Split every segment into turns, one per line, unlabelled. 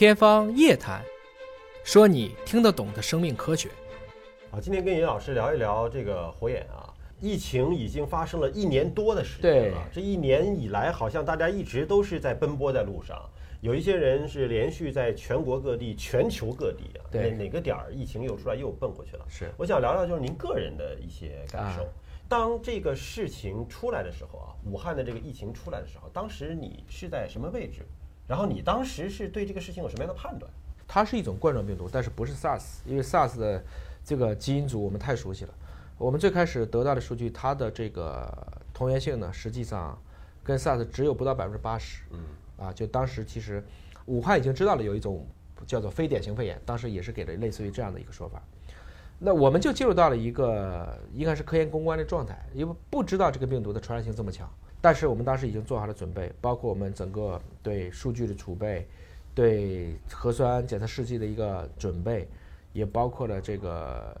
天方夜谭，说你听得懂的生命科学。
啊，今天跟尹老师聊一聊这个火眼啊。疫情已经发生了一年多的时间了，这一年以来，好像大家一直都是在奔波在路上。有一些人是连续在全国各地、全球各地啊，哪哪个点儿疫情又出来又奔过去了。
是，
我想聊聊就是您个人的一些感受。当这个事情出来的时候啊，武汉的这个疫情出来的时候，当时你是在什么位置？然后你当时是对这个事情有什么样的判断？
它是一种冠状病毒，但是不是 SARS，因为 SARS 的这个基因组我们太熟悉了。我们最开始得到的数据，它的这个同源性呢，实际上跟 SARS 只有不到百分之八十。嗯。啊，就当时其实武汉已经知道了有一种叫做非典型肺炎，当时也是给了类似于这样的一个说法。那我们就进入到了一个应该是科研攻关的状态，因为不知道这个病毒的传染性这么强。但是我们当时已经做好了准备，包括我们整个对数据的储备，对核酸检测试剂的一个准备，也包括了这个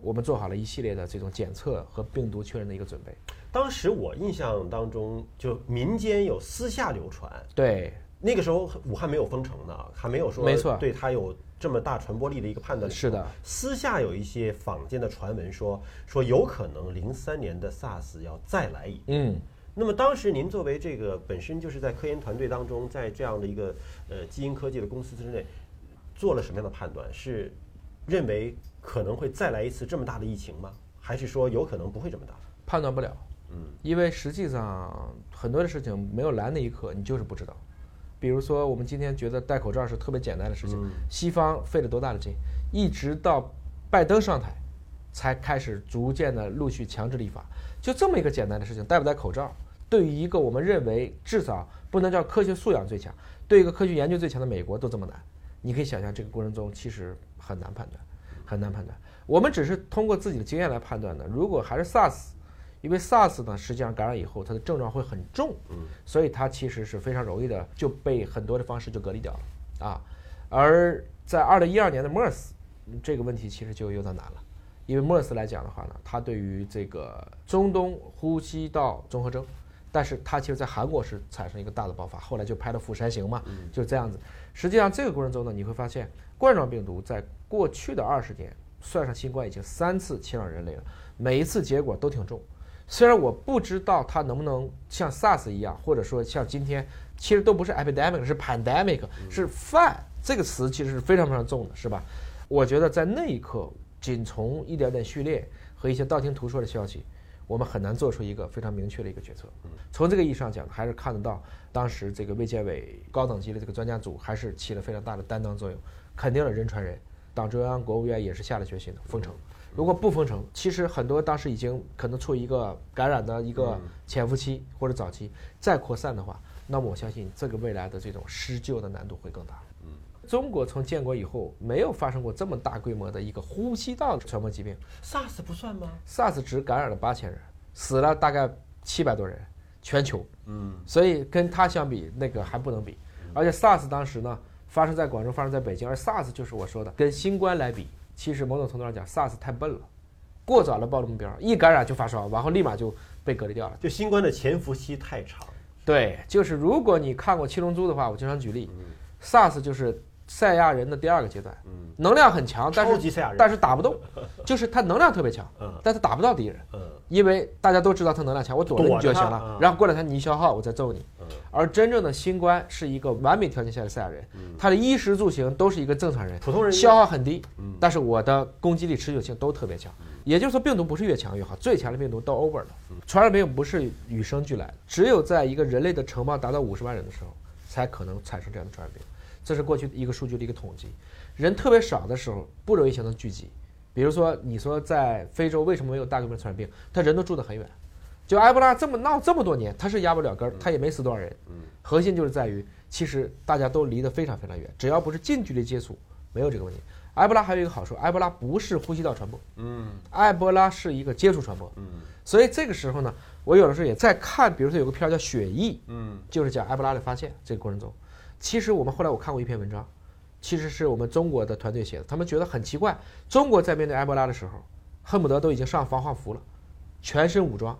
我们做好了一系列的这种检测和病毒确认的一个准备。
当时我印象当中，就民间有私下流传，
对，
那个时候武汉没有封城呢，还没有说
没错，
对它有这么大传播力的一个判断。
是的，
私下有一些坊间的传闻说，说有可能零三年的 SARS 要再来一遍。嗯。那么当时您作为这个本身就是在科研团队当中，在这样的一个呃基因科技的公司之内，做了什么样的判断？是认为可能会再来一次这么大的疫情吗？还是说有可能不会这么大？
判断不了，嗯，因为实际上很多的事情没有来那一刻，你就是不知道。比如说我们今天觉得戴口罩是特别简单的事情，西方费了多大的劲，一直到拜登上台，才开始逐渐的陆续强制立法。就这么一个简单的事情，戴不戴口罩，对于一个我们认为至少不能叫科学素养最强，对一个科学研究最强的美国都这么难，你可以想象这个过程中其实很难判断，很难判断。我们只是通过自己的经验来判断的。如果还是 SARS，因为 SARS 呢，实际上感染以后它的症状会很重，嗯，所以它其实是非常容易的就被很多的方式就隔离掉了啊。而在二零一二年的 MERS，这个问题其实就有点难了。因为 MERS 来讲的话呢，他对于这个中东呼吸道综合征，但是他其实在韩国是产生一个大的爆发，后来就拍了《釜山行》嘛，就这样子。实际上这个过程中呢，你会发现冠状病毒在过去的二十年，算上新冠已经三次侵扰人类了，每一次结果都挺重。虽然我不知道它能不能像 SARS 一样，或者说像今天，其实都不是 epidemic，是 pandemic，是 “fan” 这个词其实是非常非常重的，是吧？我觉得在那一刻。仅从一点点序列和一些道听途说的消息，我们很难做出一个非常明确的一个决策。从这个意义上讲，还是看得到当时这个卫健委高等级的这个专家组还是起了非常大的担当作用，肯定了人传人。党中央、国务院也是下了决心的封城。如果不封城，其实很多当时已经可能处于一个感染的一个潜伏期或者早期，再扩散的话，那么我相信这个未来的这种施救的难度会更大。中国从建国以后没有发生过这么大规模的一个呼吸道传播疾病
，SARS 不算吗
？SARS 只感染了八千人，死了大概七百多人，全球。嗯，所以跟它相比，那个还不能比。而且 SARS 当时呢，发生在广州，发生在北京，而 SARS 就是我说的，跟新冠来比，其实某种程度上讲，SARS 太笨了，过早的暴露目标，一感染就发烧，然后立马就被隔离掉了。
就新冠的潜伏期太长。
对，就是如果你看过《七龙珠》的话，我经常举例，SARS 就是。赛亚人的第二个阶段，嗯，能量很强，但是但是打不动，就是他能量特别强，嗯，但他打不到敌人，嗯，因为大家都知道他能量强，我躲了你就行了，然后过两天你一消耗，我再揍你，嗯，而真正的新冠是一个完美条件下的赛亚人，他的衣食住行都是一个正常人，
普通人
消耗很低，嗯，但是我的攻击力、持久性都特别强，也就是说病毒不是越强越好，最强的病毒都 over 了，传染病不是与生俱来的，只有在一个人类的城邦达到五十万人的时候，才可能产生这样的传染病。这是过去一个数据的一个统计，人特别少的时候不容易形成聚集。比如说，你说在非洲为什么没有大规模传染病？他人都住得很远。就埃博拉这么闹这么多年，他是压不了根儿，他也没死多少人。核心就是在于，其实大家都离得非常非常远，只要不是近距离接触，没有这个问题。埃博拉还有一个好处，埃博拉不是呼吸道传播，嗯，埃博拉是一个接触传播，嗯，所以这个时候呢，我有的时候也在看，比如说有个片儿叫《血疫》，嗯，就是讲埃博拉的发现这个过程中。其实我们后来我看过一篇文章，其实是我们中国的团队写的。他们觉得很奇怪，中国在面对埃博拉的时候，恨不得都已经上防化服了，全身武装，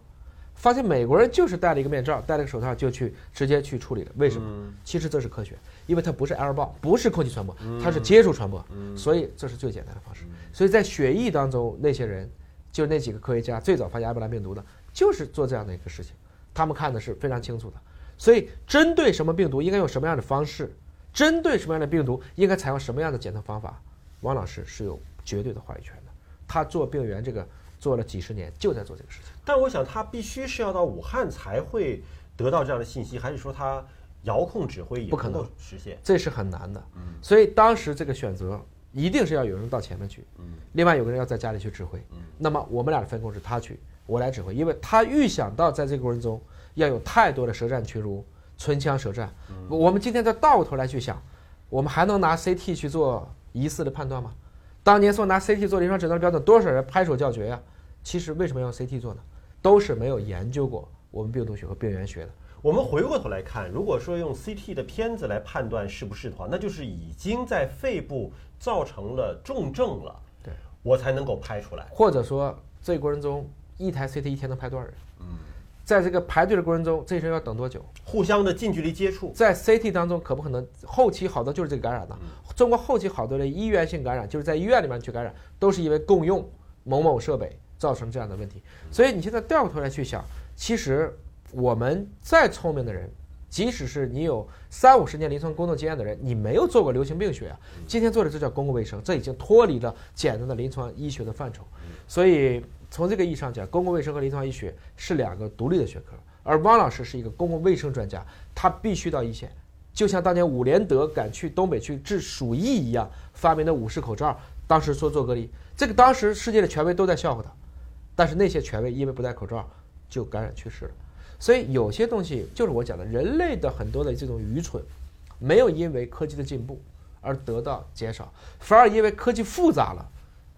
发现美国人就是戴了一个面罩，戴了个手套就去直接去处理了。为什么？其实这是科学，因为它不是 air b a l l 不是空气传播，它是接触传播，所以这是最简单的方式。所以在血液当中，那些人就那几个科学家最早发现埃博拉病毒的，就是做这样的一个事情。他们看的是非常清楚的。所以针对什么病毒应该用什么样的方式，针对什么样的病毒应该采用什么样的检测方法，王老师是有绝对的话语权的。他做病原这个。做了几十年，就在做这个事情。
但我想，他必须是要到武汉才会得到这样的信息，还是说他遥控指挥也
不可能
实现？
这是很难的。嗯。所以当时这个选择一定是要有人到前面去，嗯。另外有个人要在家里去指挥，嗯。那么我们俩的分工是他去，我来指挥，因为他预想到在这个过程中要有太多的舌战群儒、唇枪舌战。我们今天再倒过头来去想，我们还能拿 CT 去做疑似的判断吗？当年说拿 CT 做临床诊断标准，多少人拍手叫绝呀？其实为什么要用 CT 做呢？都是没有研究过我们病毒学和病原学的。
我们回过头来看，如果说用 CT 的片子来判断是不是的话，那就是已经在肺部造成了重症了。
对，
我才能够拍出来。
或者说，这过程中一台 CT 一天能拍多少人？嗯，在这个排队的过程中，这些人要等多久？
互相的近距离接触，
在 CT 当中可不可能后期好多就是这个感染的？中国后期好多的医源性感染，就是在医院里面去感染，都是因为共用某某设备。造成这样的问题，所以你现在掉过头来去想，其实我们再聪明的人，即使是你有三五十年临床工作经验的人，你没有做过流行病学啊，今天做的这叫公共卫生，这已经脱离了简单的临床医学的范畴。所以从这个意义上讲，公共卫生和临床医学是两个独立的学科。而汪老师是一个公共卫生专家，他必须到一线，就像当年伍连德赶去东北去治鼠疫一样，发明的五式口罩，当时说做隔离，这个当时世界的权威都在笑话他。但是那些权威因为不戴口罩就感染去世了，所以有些东西就是我讲的，人类的很多的这种愚蠢，没有因为科技的进步而得到减少，反而因为科技复杂了，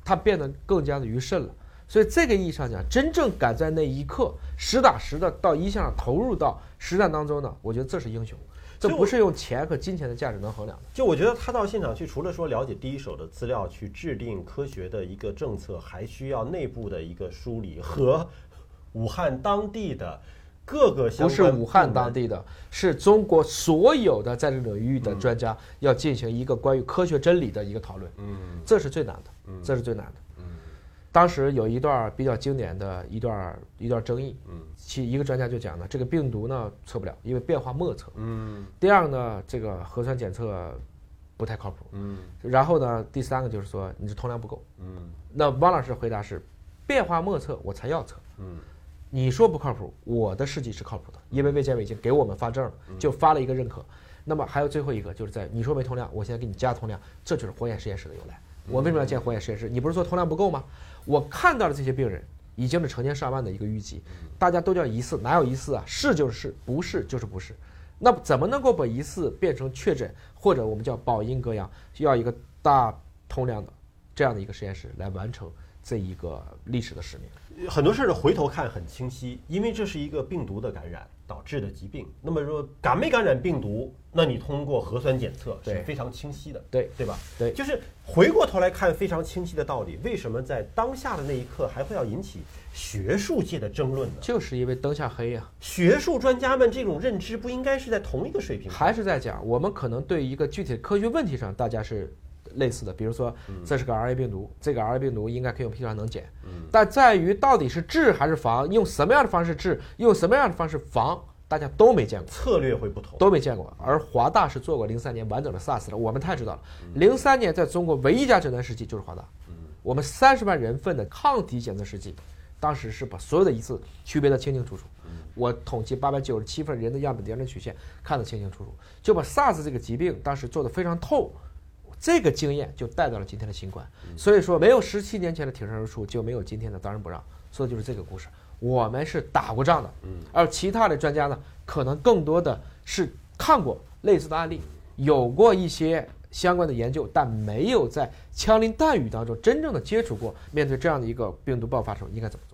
它变得更加的愚甚了。所以这个意义上讲，真正敢在那一刻实打实的到一线上投入到实战当中呢，我觉得这是英雄。这不是用钱和金钱的价值能衡量的。
就我觉得他到现场去，除了说了解第一手的资料，去制定科学的一个政策，还需要内部的一个梳理和武汉当地的各个相
关。不是武汉当地的，是中国所有的在这领域的专家要进行一个关于科学真理的一个讨论。嗯，这是最难的。嗯，这是最难的。当时有一段比较经典的一段一段争议，嗯，其一个专家就讲呢，这个病毒呢测不了，因为变化莫测，嗯。第二呢，这个核酸检测不太靠谱，嗯。然后呢，第三个就是说你这通量不够，嗯。那汪老师回答是，变化莫测我才要测，嗯。你说不靠谱，我的试剂是靠谱的，因为卫健委已经给我们发证了，就发了一个认可。那么还有最后一个就是在你说没通量，我现在给你加通量，这就是火眼实验室的由来。我为什么要建火眼实验室？你不是说通量不够吗？我看到的这些病人，已经是成千上万的一个淤积，大家都叫疑似，哪有疑似啊？是就是是，不是就是不是。那怎么能够把疑似变成确诊，或者我们叫保阴隔阳，需要一个大通量的这样的一个实验室来完成这一个历史的使命。
很多事儿回头看很清晰，因为这是一个病毒的感染。导致的疾病，那么说感没感染病毒，那你通过核酸检测是非常清晰的，
对
对吧？
对，
就是回过头来看非常清晰的道理。为什么在当下的那一刻还会要引起学术界的争论呢？
就是因为灯下黑呀。
学术专家们这种认知不应该是在同一个水平？
还是在讲我们可能对一个具体的科学问题上，大家是。类似的，比如说，这是个 RA 病毒，这个 RA 病毒应该可以用 PCR 能检，但在于到底是治还是防，用什么样的方式治，用什么样的方式防，大家都没见过，
策略会不同，
都没见过。而华大是做过零三年完整的 SARS 的，我们太知道了。零三年在中国唯一一家诊断试剂就是华大，我们三十万人份的抗体检测试剂，当时是把所有的一次区别的清清楚楚。我统计八百九十七份人的样本点点曲线看得清清楚楚，就把 SARS 这个疾病当时做得非常透。这个经验就带到了今天的新冠，所以说没有十七年前的挺身而出，就没有今天的当仁不让。说的就是这个故事。我们是打过仗的，而其他的专家呢，可能更多的是看过类似的案例，有过一些相关的研究，但没有在枪林弹雨当中真正的接触过。面对这样的一个病毒爆发时候，应该怎么做？